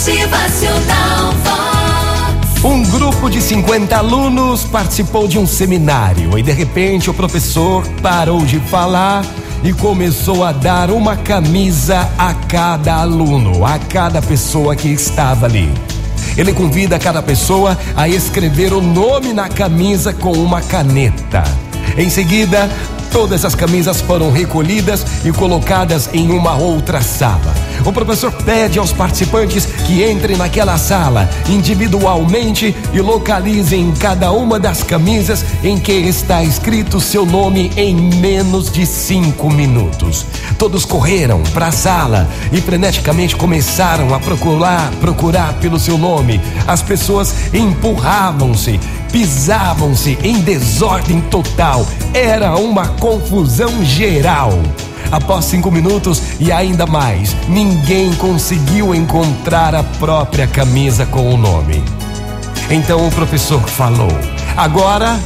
Motivacional Vox. Um grupo de 50 alunos participou de um seminário e de repente o professor parou de falar e começou a dar uma camisa a cada aluno, a cada pessoa que estava ali. Ele convida cada pessoa a escrever o nome na camisa com uma caneta. Em seguida, todas as camisas foram recolhidas e colocadas em uma outra sala. O professor pede aos participantes que entrem naquela sala individualmente e localizem cada uma das camisas em que está escrito seu nome em menos de cinco minutos. Todos correram para a sala e freneticamente começaram a procurar, procurar pelo seu nome. As pessoas empurravam-se, pisavam-se em desordem total. Era uma confusão geral. Após cinco minutos e ainda mais, ninguém conseguiu encontrar a própria camisa com o nome. Então o professor falou: agora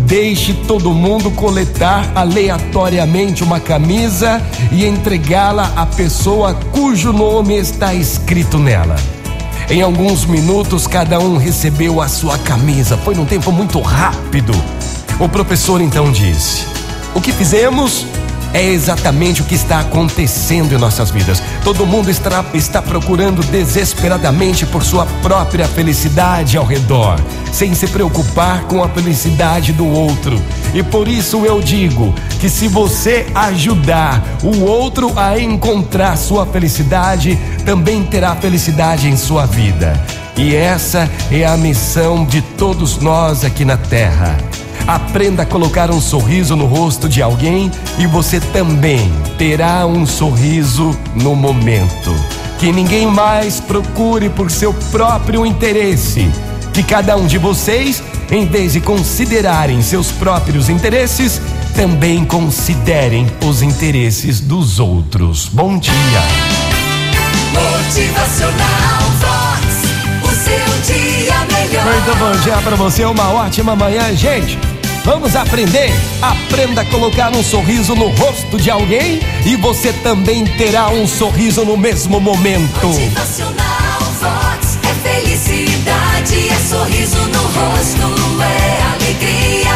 deixe todo mundo coletar aleatoriamente uma camisa e entregá-la à pessoa cujo nome está escrito nela. Em alguns minutos, cada um recebeu a sua camisa. Foi num tempo muito rápido. O professor então disse: O que fizemos? É exatamente o que está acontecendo em nossas vidas. Todo mundo está, está procurando desesperadamente por sua própria felicidade ao redor, sem se preocupar com a felicidade do outro. E por isso eu digo que se você ajudar o outro a encontrar sua felicidade, também terá felicidade em sua vida. E essa é a missão de todos nós aqui na Terra. Aprenda a colocar um sorriso no rosto de alguém e você também terá um sorriso no momento. Que ninguém mais procure por seu próprio interesse. Que cada um de vocês, em vez de considerarem seus próprios interesses, também considerem os interesses dos outros. Bom dia. Motivacional Vox. O seu dia melhor. Muito bom dia para você, uma ótima manhã, gente. Vamos aprender? Aprenda a colocar um sorriso no rosto de alguém e você também terá um sorriso no mesmo momento. Motivacional Vox. É felicidade, é sorriso no rosto, é alegria,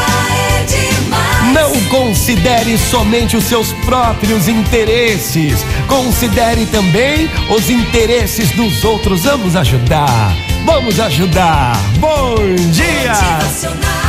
é demais. Não considere somente os seus próprios interesses, considere também os interesses dos outros. Vamos ajudar, vamos ajudar. Bom dia! Motivacional